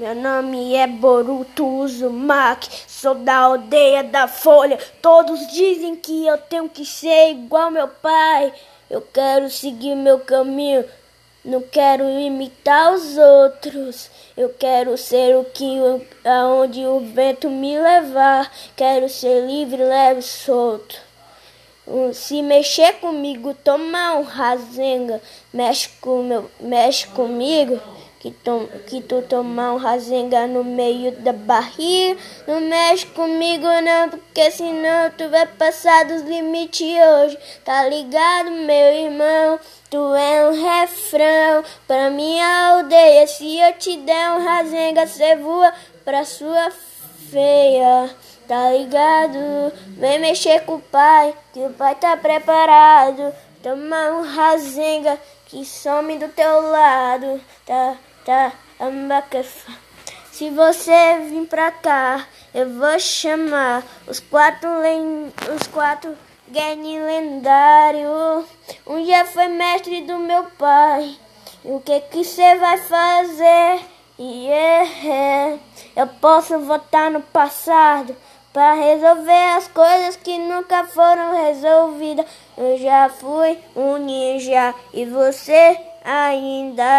Meu nome é Boruto Uzumaki, sou da aldeia da Folha. Todos dizem que eu tenho que ser igual meu pai. Eu quero seguir meu caminho, não quero imitar os outros. Eu quero ser o que aonde o vento me levar. Quero ser livre, leve, solto. Se mexer comigo, tomar um razenga, mexe, com meu, mexe comigo que, tom, que tu tomar um razenga no meio da barriga. Não mexe comigo não, porque senão tu vai passar dos limites hoje. Tá ligado, meu irmão? Tu é um refrão pra minha aldeia. Se eu te der um razenga, cê voa pra sua feia. Tá ligado? Vem mexer com o pai, que o pai tá preparado. Toma um razenga que some do teu lado. Tá tá, Se você vir pra cá, eu vou chamar os quatro os quatro Geni lendário. Um já foi mestre do meu pai. E o que que você vai fazer? Yeah. Eu posso voltar no passado para resolver as coisas que nunca foram resolvidas. Eu já fui um ninja e você ainda